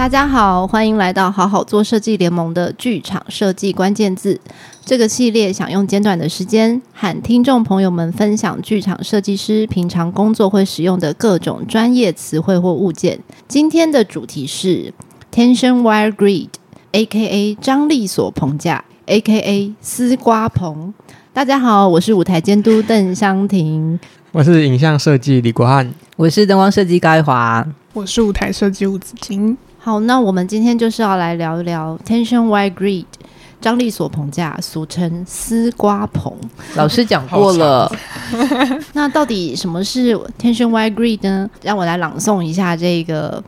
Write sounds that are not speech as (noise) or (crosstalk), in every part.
大家好，欢迎来到好好做设计联盟的剧场设计关键字这个系列，想用简短的时间和听众朋友们分享剧场设计师平常工作会使用的各种专业词汇或物件。今天的主题是 Tension Wire Grid，A.K.A. 张力锁棚架，A.K.A. 丝瓜棚。大家好，我是舞台监督邓湘婷，我是影像设计李国汉，我是灯光设计高一华，我是舞台设计吴子金。好，那我们今天就是要来聊一聊 Tension Wire Grid 张力锁棚架，俗称丝瓜棚。老师讲过了，那到底什么是 Tension Wire Grid 呢？让我来朗诵一下这个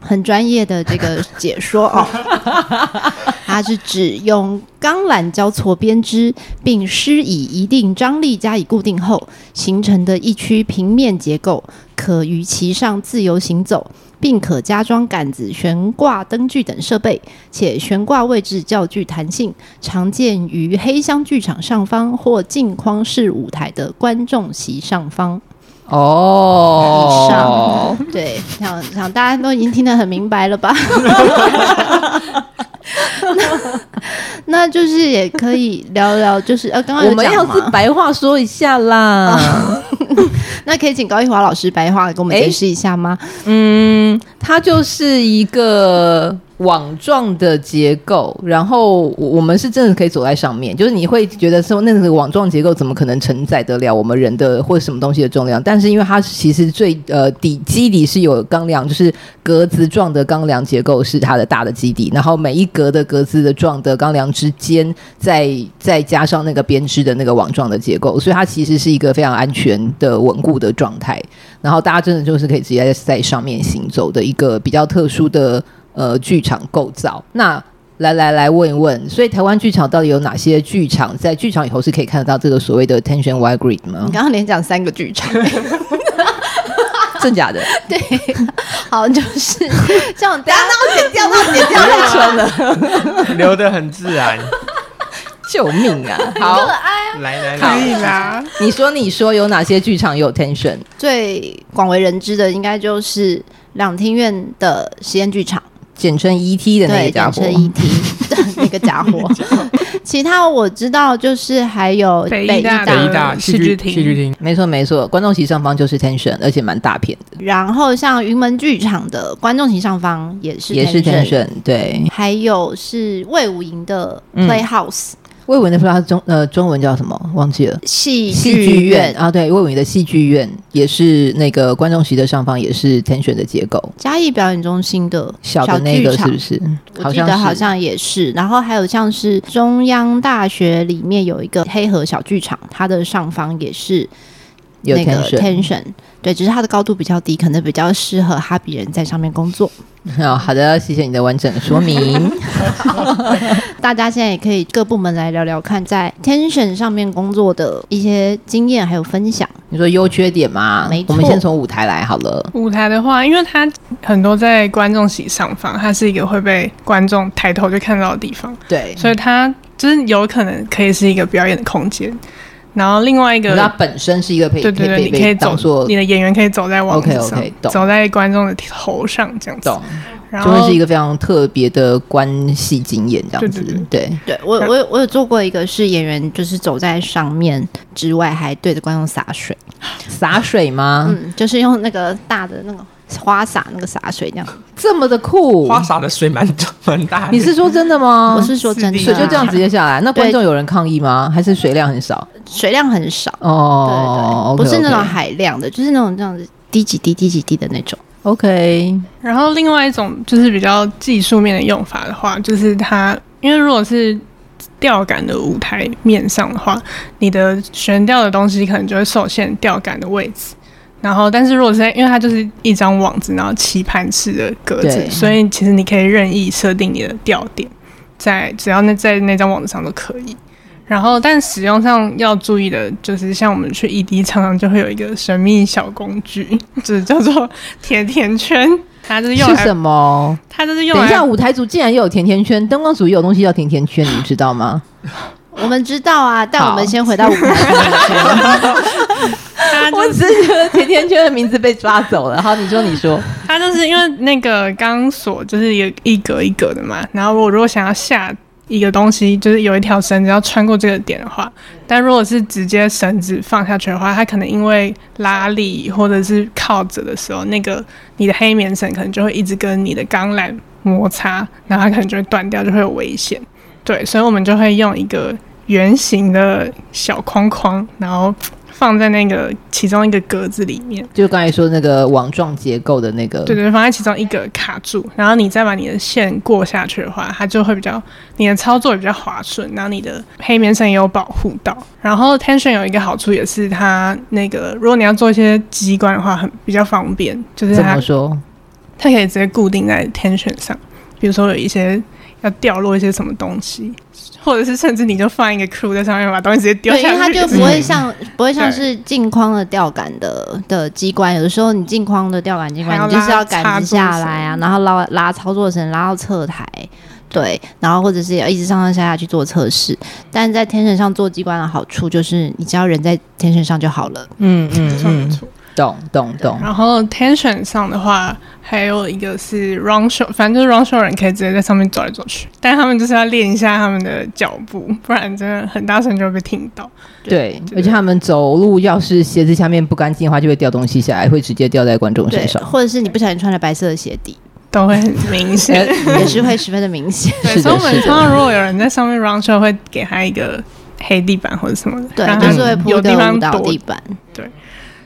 很专业的这个解说哦。(laughs) 它是指用钢缆交错编织，并施以一定张力加以固定后形成的一区平面结构，可于其上自由行走。并可加装杆子、悬挂灯具等设备，且悬挂位置较具弹性，常见于黑箱剧场上方或镜框式舞台的观众席上方。哦，上对，想想大家都已经听得很明白了吧？那 (laughs) 那就是也可以聊聊，就是呃，刚刚我们要是白话说一下啦。(laughs) 那可以请高一华老师白话给我们解释一下吗？嗯，他就是一个。网状的结构，然后我们是真的可以走在上面，就是你会觉得说那个网状结构怎么可能承载得了我们人的或者什么东西的重量？但是因为它其实最呃底基底是有钢梁，就是格子状的钢梁结构是它的大的基底，然后每一格的格子的状的钢梁之间再再加上那个编织的那个网状的结构，所以它其实是一个非常安全的稳固的状态。然后大家真的就是可以直接在上面行走的一个比较特殊的。呃，剧场构造，那来来来问一问，所以台湾剧场到底有哪些剧场在剧场以后是可以看得到这个所谓的 Tension wide Grid 吗？你刚刚连讲三个剧场，(laughs) 真假的？(laughs) 对，好，就是这样，等下让我剪掉，让我剪掉，(laughs) 太蠢了，留得很自然，救命啊！好，来来来，可以啦。你说，你说有哪些剧场有 Tension？最广为人知的应该就是。两厅院的实验剧场，简称 ET 的 (laughs) 那个家伙，简称 ET 的那个家伙。其他我知道，就是还有北艺大、北艺大戏剧厅，戏剧厅，没错没错，观众席上方就是 Tension，而且蛮大片的。然后像云门剧场的观众席上方也是也是 Tension，对。还有是魏武营的 Playhouse。嗯卫武营的不知道中呃中文叫什么？忘记了，戏戏剧院。啊，对，魏文的戏剧院也是那个观众席的上方也是 Tension 的结构。嘉义表演中心的小的那个是不是？我记得好像也是。然后还有像是中央大学里面有一个黑河小剧场，它的上方也是那个 Tension，对，只是它的高度比较低，可能比较适合哈比人在上面工作。(laughs) 哦，好的，谢谢你的完整的说明。(laughs) (laughs) 大家现在也可以各部门来聊聊看，在 Tension 上面工作的一些经验还有分享。你说优缺点吗？没错，我们先从舞台来好了。舞台的话，因为它很多在观众席上方，它是一个会被观众抬头就看到的地方，对，所以它就是有可能可以是一个表演的空间。然后另外一个，它本身是一个可以对对对，你可以走，你的演员可以走在网子上，OK OK，走在观众的头上这样子，懂。然后就会是一个非常特别的关系经验这样子。对对对，对，对我我有我有做过一个是演员就是走在上面之外，还对着观众洒水，洒水吗？嗯，就是用那个大的那个。花洒那个洒水这样，这么的酷。花洒的水蛮蛮大。你是说真的吗？我是说真的，水就这样直接下来。那观众有人抗议吗？还是水量很少？水量很少哦，对对，不是那种海量的，就是那种这样子滴几滴滴几滴的那种。OK。然后另外一种就是比较技术面的用法的话，就是它因为如果是吊杆的舞台面上的话，你的悬吊的东西可能就会受限吊杆的位置。然后，但是如果是在，因为它就是一张网子，然后棋盘式的格子，所以其实你可以任意设定你的吊点，在只要那在那张网子上都可以。然后，但使用上要注意的就是，像我们去 ED 常常就会有一个神秘小工具，(laughs) 就是叫做甜甜圈。它就是用来是什么？它就是用来。等一下，舞台组竟然又有甜甜圈，灯光组也有东西叫甜甜圈，你们知道吗？(laughs) 我们知道啊，但我们先回到舞台。(laughs) 我只是觉得甜甜圈的名字被抓走了。好，你说，你说，它就是因为那个钢索就是有一格一格的嘛，然后我如果想要下一个东西，就是有一条绳子要穿过这个点的话，但如果是直接绳子放下去的话，它可能因为拉力或者是靠着的时候，那个你的黑棉绳可能就会一直跟你的钢缆摩擦，然后它可能就会断掉，就会有危险。对，所以我们就会用一个圆形的小框框，然后放在那个其中一个格子里面，就刚才说那个网状结构的那个，对对，放在其中一个卡住，然后你再把你的线过下去的话，它就会比较你的操作也比较滑顺，然后你的黑棉绳也有保护到。然后 Tension 有一个好处也是它那个，如果你要做一些机关的话，很比较方便，就是它怎么说？它可以直接固定在 Tension 上，比如说有一些。要掉落一些什么东西，或者是甚至你就放一个 crew 在上面，把东西直接丢下去，因为它就不会像不会像是镜框的吊杆的的机关，有的时候你镜框的吊杆机关，你就是要杆子下来啊，然后拉拉操作绳拉到侧台，对，然后或者是要一直上上下下去做测试。但在天线上做机关的好处就是，你只要人在天线上就好了。嗯嗯嗯。懂懂懂。然后 tension 上的话，还有一个是 round show，反正就是 round show 人可以直接在上面走来走去，但他们就是要练一下他们的脚步，不然真的很大声就会被听到。对，对，而且他们走路要是鞋子下面不干净的话，就会掉东西下来，会直接掉在观众身上。或者是你不小心穿了白色的鞋底，都会很明显，(laughs) 也是会十分的明显。对，所以我们通常如果有人在上面 round show，会给他一个黑地板或者什么的，对，就是会铺的舞蹈地板，对。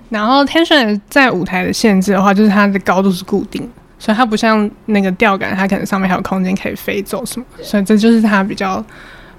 然后 tension 在舞台的限制的话，就是它的高度是固定，所以它不像那个吊杆，它可能上面还有空间可以飞走什么，所以这就是它比较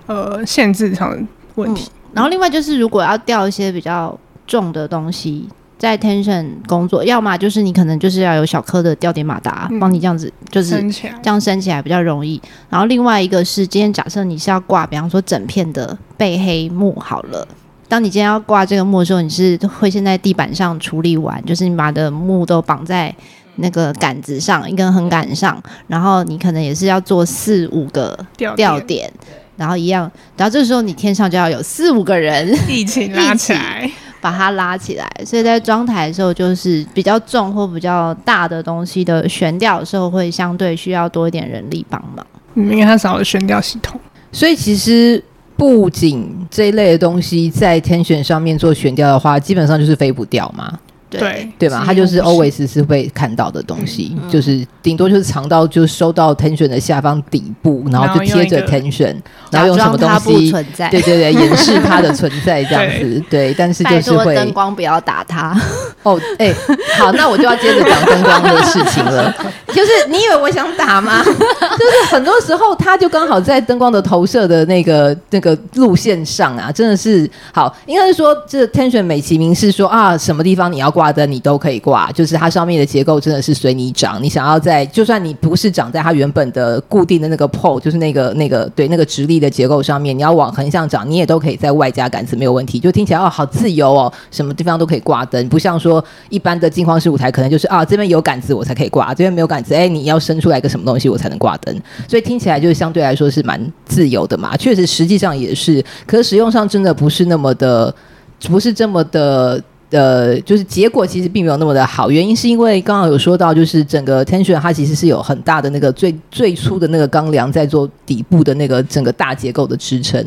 呃限制上的问题。嗯。然后另外就是如果要吊一些比较重的东西，在 tension 工作，要么就是你可能就是要有小颗的吊点马达帮你这样子，就是这样升起来比较容易。然后另外一个是，今天假设你是要挂，比方说整片的背黑幕好了。当你今天要挂这个幕的时候，你是会先在地板上处理完，就是你把的幕都绑在那个杆子上，一根横杆上，然后你可能也是要做四五个吊点，然后一样，然后这时候你天上就要有四五个人一起 (laughs) 拉起来，把它拉起来。所以在装台的时候，就是比较重或比较大的东西的悬吊的时候，会相对需要多一点人力帮忙，因为它少了悬吊系统，所以其实。布景这一类的东西在天选上面做悬吊的话，基本上就是飞不掉嘛。对对吧？他就是 always 是会看到的东西，嗯、就是顶多就是藏到就收到 tension 的下方底部，然后就贴着 tension，然后用什么东西？对对对，掩饰它的 (laughs) 存在这样子。对，对，但是就是会灯光不要打它。(laughs) 哦，哎、欸，好，那我就要接着讲灯光的事情了。(laughs) 就是你以为我想打吗？就是很多时候它就刚好在灯光的投射的那个那个路线上啊，真的是好，应该是说这 tension 美其名是说啊，什么地方你要挂。挂灯你都可以挂，就是它上面的结构真的是随你长。你想要在，就算你不是长在它原本的固定的那个 pole，就是那个那个对那个直立的结构上面，你要往横向长，你也都可以在外加杆子没有问题。就听起来哦，好自由哦，什么地方都可以挂灯，不像说一般的镜框式舞台，可能就是啊这边有杆子我才可以挂，这边没有杆子，哎你要伸出来一个什么东西我才能挂灯。所以听起来就是相对来说是蛮自由的嘛。确实，实际上也是，可是使用上真的不是那么的，不是这么的。呃，就是结果其实并没有那么的好，原因是因为刚刚有说到，就是整个 tension 它其实是有很大的那个最最初的那个钢梁在做底部的那个整个大结构的支撑，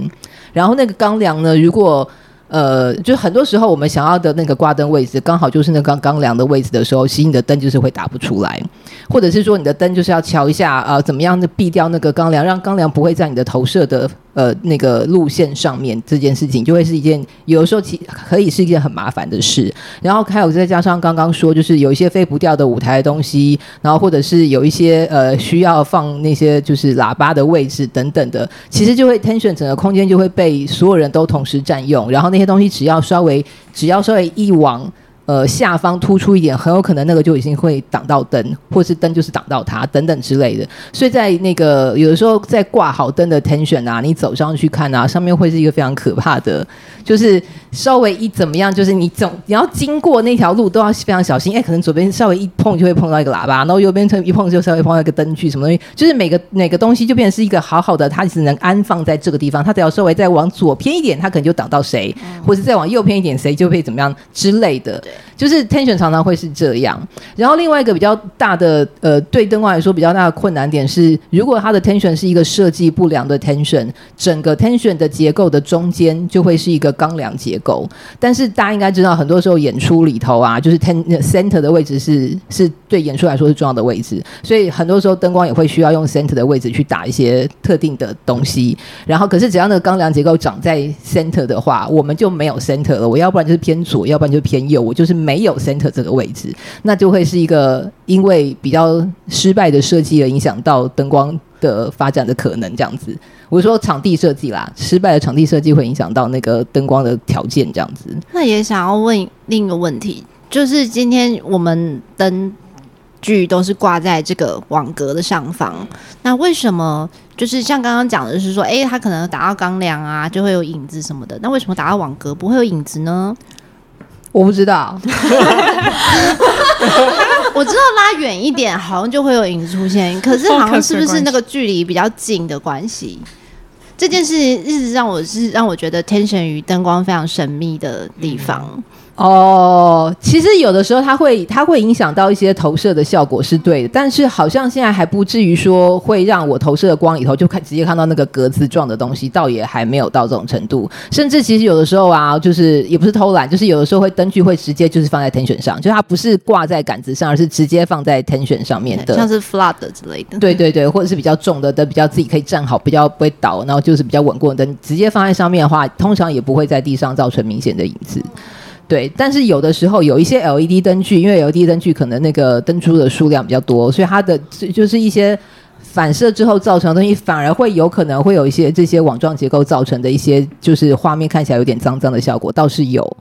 然后那个钢梁呢，如果呃，就很多时候我们想要的那个挂灯位置刚好就是那个钢梁的位置的时候，其实你的灯就是会打不出来，或者是说你的灯就是要调一下呃，怎么样的避掉那个钢梁，让钢梁不会在你的投射的。呃，那个路线上面这件事情就会是一件，有的时候其可以是一件很麻烦的事。然后还有再加上刚刚说，就是有一些飞不掉的舞台的东西，然后或者是有一些呃需要放那些就是喇叭的位置等等的，其实就会 tension 整个空间就会被所有人都同时占用。然后那些东西只要稍微只要稍微一往。呃，下方突出一点，很有可能那个就已经会挡到灯，或是灯就是挡到它等等之类的。所以在那个有的时候在挂好灯的 tension 啊，你走上去看啊，上面会是一个非常可怕的，就是稍微一怎么样，就是你总你要经过那条路都要非常小心。哎，可能左边稍微一碰就会碰到一个喇叭，然后右边一碰就稍微碰到一个灯具，什么东西，就是每个每个东西就变成是一个好好的，它只能安放在这个地方。它只要稍微再往左偏一点，它可能就挡到谁，或者再往右偏一点，谁就会怎么样之类的。就是 tension 常常会是这样。然后另外一个比较大的呃，对灯光来说比较大的困难点是，如果它的 tension 是一个设计不良的 tension，整个 tension 的结构的中间就会是一个钢梁结构。但是大家应该知道，很多时候演出里头啊，就是 ten center 的位置是是对演出来说是重要的位置，所以很多时候灯光也会需要用 center 的位置去打一些特定的东西。然后可是只要那个钢梁结构长在 center 的话，我们就没有 center 了。我要不然就是偏左，要不然就偏右，我就是没有 center 这个位置，那就会是一个因为比较失败的设计而影响到灯光的发展的可能，这样子。我说场地设计啦，失败的场地设计会影响到那个灯光的条件，这样子。那也想要问另一个问题，就是今天我们灯具都是挂在这个网格的上方，那为什么就是像刚刚讲的是说，哎、欸，它可能打到钢梁啊，就会有影子什么的，那为什么打到网格不会有影子呢？我不知道，我知道拉远一点好像就会有影子出现，可是好像是不是那个距离比较近的关系？这件事一直让我是让我觉得 tension 与灯光非常神秘的地方。哦，其实有的时候它会它会影响到一些投射的效果是对的，但是好像现在还不至于说会让我投射的光里头就看直接看到那个格子状的东西，倒也还没有到这种程度。甚至其实有的时候啊，就是也不是偷懒，就是有的时候会灯具会直接就是放在 tension 上，就它不是挂在杆子上，而是直接放在 tension 上面的，像是 flood 之类的。对对对，或者是比较重的灯，比较自己可以站好，比较不会倒，然后就是比较稳固的灯，直接放在上面的话，通常也不会在地上造成明显的影子。对，但是有的时候有一些 LED 灯具，因为 LED 灯具可能那个灯珠的数量比较多，所以它的就是一些反射之后造成的东西，反而会有可能会有一些这些网状结构造成的一些，就是画面看起来有点脏脏的效果，倒是有。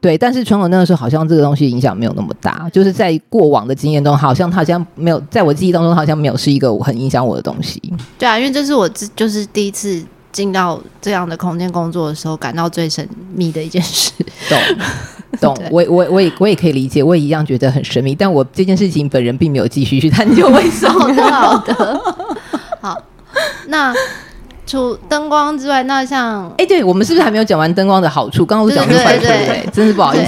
对，但是传统那个时候好像这个东西影响没有那么大，就是在过往的经验中，好像它好像没有，在我记忆当中好像没有是一个很影响我的东西。对啊，因为这是我自就是第一次。进到这样的空间工作的时候，感到最神秘的一件事。懂，(laughs) 懂。我我我也我也可以理解，我也一样觉得很神秘。但我这件事情本人并没有继续去探究为什么。好的，好。那除灯光之外，那像哎，对我们是不是还没有讲完灯光的好处？刚刚我讲的坏处，对，真是不好意思。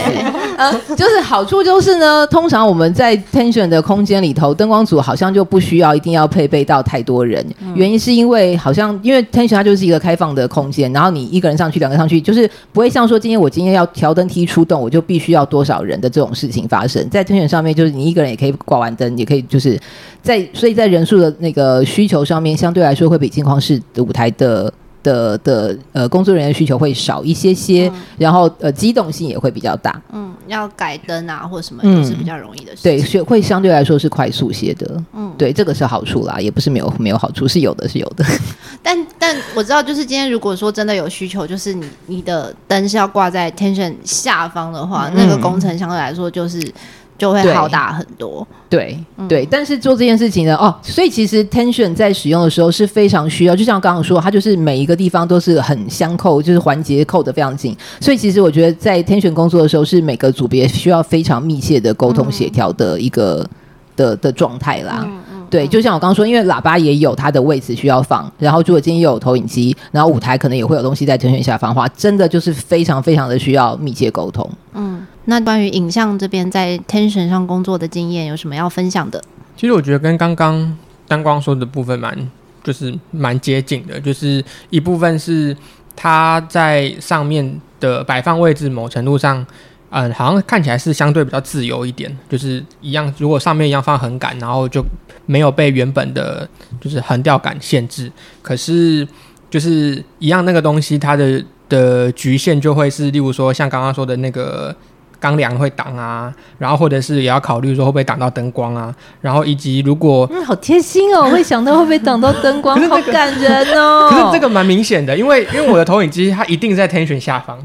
呃，就是好处就是呢，通常我们在 tension 的空间里头，灯光组好像就不需要一定要配备到太多人。嗯、原因是因为好像因为 tension 它就是一个开放的空间，然后你一个人上去，两个上去，就是不会像说今天我今天要调灯梯出动，我就必须要多少人的这种事情发生。在 tension 上面，就是你一个人也可以挂完灯，也可以就是在，所以在人数的那个需求上面，相对来说会比镜框式的舞台的。的的呃，工作人员需求会少一些些，嗯、然后呃，机动性也会比较大。嗯，要改灯啊，或什么都是比较容易的事情。对，是会相对来说是快速些的。嗯，对，这个是好处啦，也不是没有没有好处，是有的，是有的。(laughs) 但但我知道，就是今天如果说真的有需求，就是你你的灯是要挂在 tension 下方的话，嗯、那个工程相对来说就是。就会好打很多，对对，但是做这件事情呢，哦，所以其实 tension 在使用的时候是非常需要，就像刚刚说，它就是每一个地方都是很相扣，就是环节扣得非常紧，所以其实我觉得在 tension 工作的时候，是每个组别需要非常密切的沟通协调的一个、嗯、的的状态啦。嗯对，就像我刚刚说，因为喇叭也有它的位置需要放，然后如果今天又有投影机，然后舞台可能也会有东西在 tension 下方的话，真的就是非常非常的需要密切沟通。嗯，那关于影像这边在 tension 上工作的经验，有什么要分享的？其实我觉得跟刚刚灯光说的部分蛮，就是蛮接近的，就是一部分是它在上面的摆放位置，某程度上。嗯，好像看起来是相对比较自由一点，就是一样。如果上面一样放横杆，然后就没有被原本的，就是横吊杆限制。可是，就是一样那个东西，它的的局限就会是，例如说像刚刚说的那个钢梁会挡啊，然后或者是也要考虑说会不会挡到灯光啊，然后以及如果嗯，好贴心哦，会想到会不会挡到灯光，(laughs) 好感人哦。可是这个蛮明显的，因为因为我的投影机它一定在 tension 下方。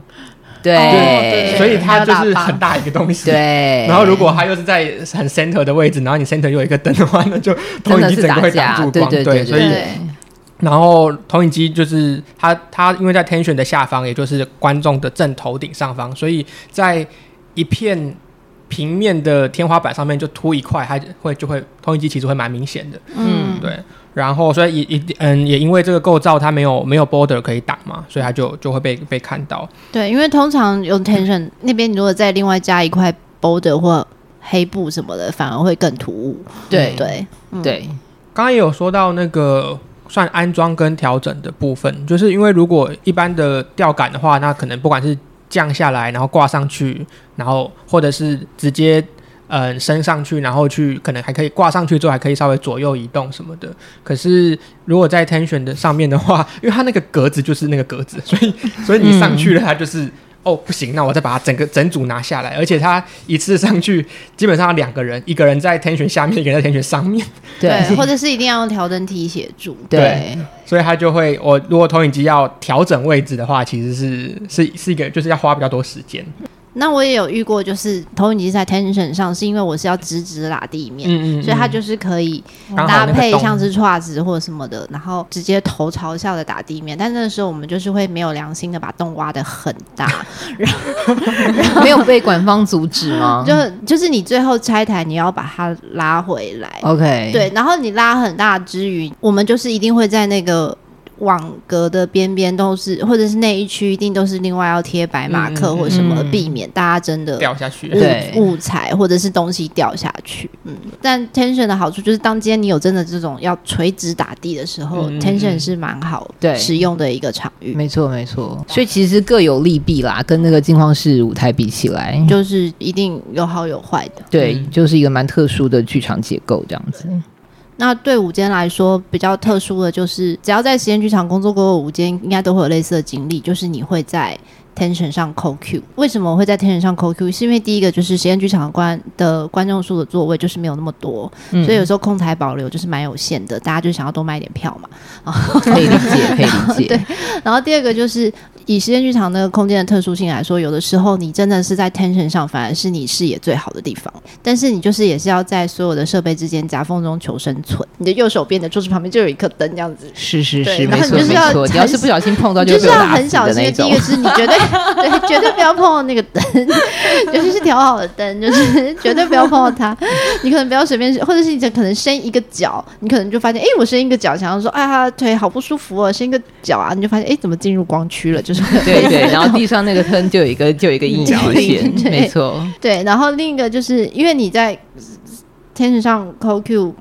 对，所以它就是很大一个东西。对，(laughs) 然后如果它又是在很 center 的位置，然后你 center 又有一个灯的话，那就投影机整个会挡住光。对对对，对，所以然后投影机就是它，它因为在 tension 的下方，也就是观众的正头顶上方，所以在一片平面的天花板上面就凸一块，它会就会投影机其实会蛮明显的。嗯，对。然后所以也也嗯也因为这个构造它没有没有 border 可以挡嘛，所以它就就会被被看到。对，因为通常用 tension 那边，你如果再另外加一块 border 或黑布什么的，反而会更突兀。对对对。刚刚也有说到那个。算安装跟调整的部分，就是因为如果一般的吊杆的话，那可能不管是降下来，然后挂上去，然后或者是直接嗯升上去，然后去可能还可以挂上去之后还可以稍微左右移动什么的。可是如果在 tension 的上面的话，因为它那个格子就是那个格子，所以 (laughs) 所以你上去了，它就是。哦，不行，那我再把它整个整组拿下来，而且他一次上去基本上两个人，一个人在 tension 下面，一个人在 tension 上面，对，或者是一定要用调整梯协助，对，对，所以他就会，我如果投影机要调整位置的话，其实是是是一个，就是要花比较多时间。那我也有遇过，就是投影机在 tension 上，是因为我是要直直拉地面，嗯嗯，所以它就是可以搭配像是叉子或者什么的，然后直接头朝下的打地面。但那个时候我们就是会没有良心的把洞挖的很大，(laughs) 没有被管方阻止吗？就就是你最后拆台，你要把它拉回来，OK，对，然后你拉很大之余，我们就是一定会在那个。网格的边边都是，或者是那一区一定都是另外要贴白马克或什么，避免大家真的掉下去，对。误踩或者是东西掉下去。嗯，但 tension 的好处就是，当今天你有真的这种要垂直打地的时候，tension 是蛮好对。使用的一个场域。没错没错，所以其实各有利弊啦，跟那个镜框式舞台比起来，就是一定有好有坏的。对，就是一个蛮特殊的剧场结构这样子。那对午间来说比较特殊的就是，只要在实验剧场工作过的午间，应该都会有类似的经历，就是你会在 tension 上扣 Q。为什么我会在 tension 上扣 Q？是因为第一个就是实验剧场观的观众数的座位就是没有那么多，嗯、所以有时候空台保留就是蛮有限的，大家就想要多卖一点票嘛。(laughs) 可以理解，(laughs) 可以理解。对。然后第二个就是。以实验剧场那个空间的特殊性来说，有的时候你真的是在 tension 上，反而是你视野最好的地方。但是你就是也是要在所有的设备之间夹缝中求生存。你的右手边的桌子旁边就有一颗灯，这样子。是是是，然后你就是要，你要是不小心碰到就，就是要很小心。第一个是你绝对 (laughs) 对，绝对不要碰到那个灯，尤其是调好的灯，就是 (laughs) 绝对不要碰到它。你可能不要随便，或者是你可能伸一个脚，你可能就发现，哎，我伸一个脚，想要说，哎呀，腿好不舒服哦，伸一个脚啊，你就发现，哎，怎么进入光区了？就是。对对，然后地上那个坑就有一个就有一个一条线，没错。对，然后另一个就是因为你在天使上扣 Q，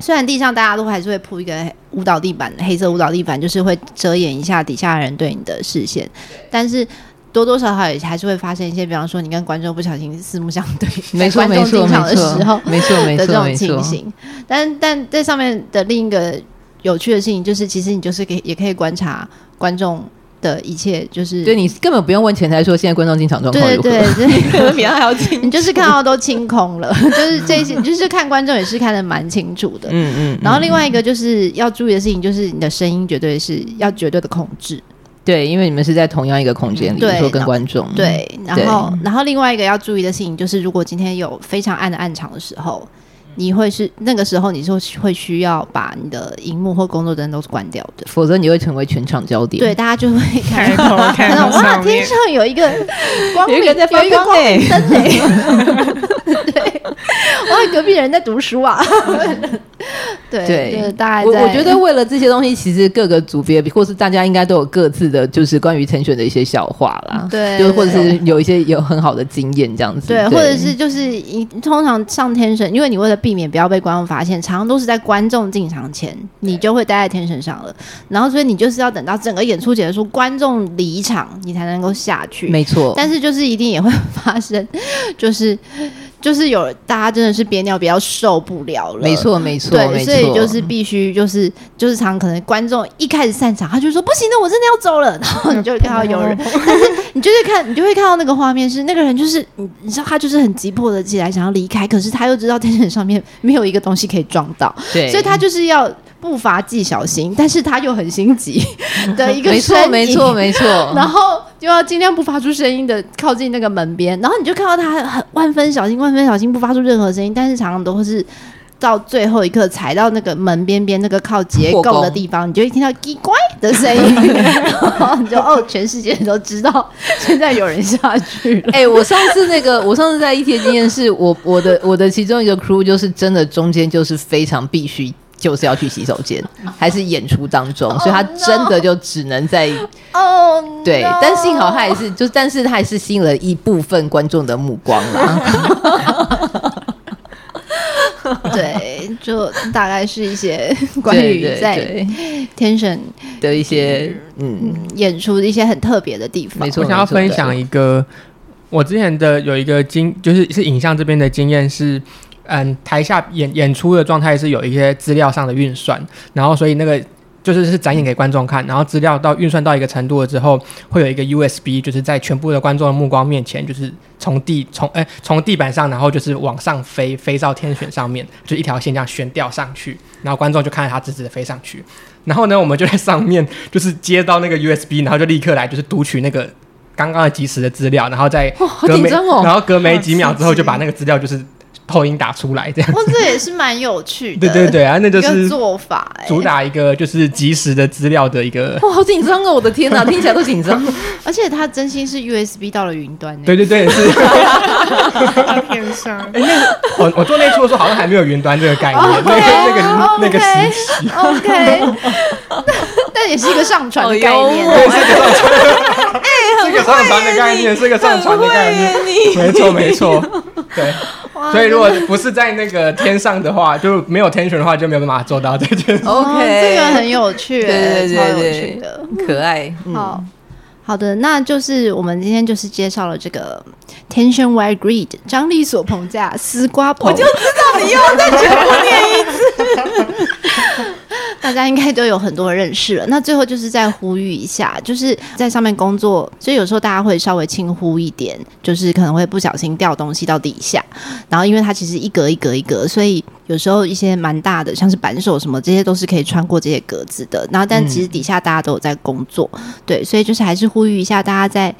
虽然地上大家都还是会铺一个舞蹈地板，黑色舞蹈地板就是会遮掩一下底下人对你的视线，但是多多少少也还是会发生一些，比方说你跟观众不小心四目相对，没错没错进场的时候，没错没错的这种情形。但但在上面的另一个有趣的事情就是，其实你就是可以也可以观察观众。的一切就是，对你根本不用问前台说现在观众进场状况如何，对对对，可能比他还要清，你就是看到都清空了，就是这些，就是看观众也是看得蛮清楚的，嗯嗯。然后另外一个就是要注意的事情，就是你的声音绝对是要绝对的控制，对，因为你们是在同样一个空间里，对，说跟观众，对。然后，然后另外一个要注意的事情就是，如果今天有非常暗的暗场的时候。你会是那个时候，你说会需要把你的荧幕或工作灯都是关掉的，否则你会成为全场焦点。对，大家就会看到 (laughs) 看到哇，天上有一个光，有一个在发光灯诶。(laughs) 对，哇，隔壁人在读书啊。对 (laughs) 对，大概我我觉得为了这些东西，其实各个组别或是大家应该都有各自的，就是关于 tension 的一些笑话啦。对，就或者是有一些有很好的经验这样子。对，或者是就是你通常上 tension，因为你为了避免不要被观众发现，常常都是在观众进场前，你就会待在 tension 上了。然后所以你就是要等到整个演出结束，观众离场，你才能够下去。没错。但是就是一定也会发生，就是。就是有大家真的是憋尿比较受不了了，没错没错，对，所以就是必须就是就是常可能观众一开始散场，他就说不行的，我真的要走了，(laughs) 然后你就会看到有人，(laughs) 但是你就会看你就会看到那个画面是那个人就是你你知道他就是很急迫的起来想要离开，可是他又知道天线上面没有一个东西可以撞到，对，所以他就是要。步伐既小心，但是他又很心急 (laughs) 的一个没错没错没错，(laughs) 然后就要尽量不发出声音的靠近那个门边，然后你就看到他很万分小心万分小心不发出任何声音，但是常常都是到最后一刻踩到那个门边边那个靠结构的地方，你就会听到“叽乖”的声音，然后你就哦，全世界都知道 (laughs) 现在有人下去。哎、欸，我上次那个，我上次在一天经验是我我的我的其中一个 crew 就是真的中间就是非常必须就是要去洗手间，(laughs) 还是演出当中，所以他真的就只能在哦，对，但幸好他还是就，但是他还是吸引了一部分观众的目光了。(laughs) 对，就大概是一些关于在 Tension 的一些嗯演出的一些很特别的地方。没错，我想要分享一个我之前的有一个经，就是是影像这边的经验是，嗯，台下演演出的状态是有一些资料上的运算，然后所以那个。就是是展演给观众看，然后资料到运算到一个程度了之后，会有一个 USB，就是在全部的观众的目光面前，就是从地从哎从地板上，然后就是往上飞，飞到天选上面，就一条线这样悬吊上去，然后观众就看着它直直的飞上去。然后呢，我们就在上面 (laughs) 就是接到那个 USB，然后就立刻来就是读取那个刚刚的即时的资料，然后再隔没、哦、然后隔没几秒之后就把那个资料就是。投影打出来这样子，哦，这也是蛮有趣的。(laughs) 对对对啊，那就是做法，主打一个就是即时的资料的一个。(laughs) 哇，好紧张哦！我的天哪，(laughs) 听起来都紧张。而且它真心是 USB 到了云端。对对对，是。天上。哎，那我我做那出的时候好像还没有云端这个概念，那个那个那个时期。OK。但也是一个上传的概念。对，是个上传。哎，是个上传的概念，是个上传的概念。没错没错，对。所以，如果不是在那个天上的话，就没有 tension 的话，就没有办法做到这件事。OK，这个很有趣，(laughs) 对对对，超有趣的，可爱。好好的，那就是我们今天就是介绍了这个 Tension Wide Grid 张力所棚架丝瓜棚，我就知道你又要再全部念一次。(laughs) 大家应该都有很多认识了。那最后就是再呼吁一下，就是在上面工作，所以有时候大家会稍微轻忽一点，就是可能会不小心掉东西到底下。然后因为它其实一格一格一格，所以有时候一些蛮大的，像是扳手什么，这些都是可以穿过这些格子的。然后但其实底下大家都有在工作，嗯、对，所以就是还是呼吁一下大家在。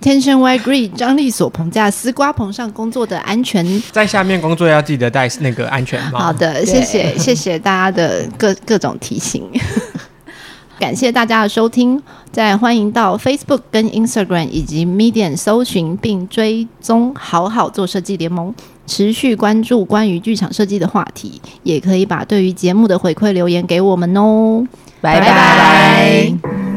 Tension Wide Grid 张力所棚架丝瓜棚上工作的安全，在下面工作要记得戴那个安全帽。好的，谢谢谢谢大家的各各种提醒，感谢大家的收听，再欢迎到 Facebook 跟 Instagram 以及 Medium 搜寻并追踪好好做设计联盟，持续关注关于剧场设计的话题，也可以把对于节目的回馈留言给我们哦，拜拜。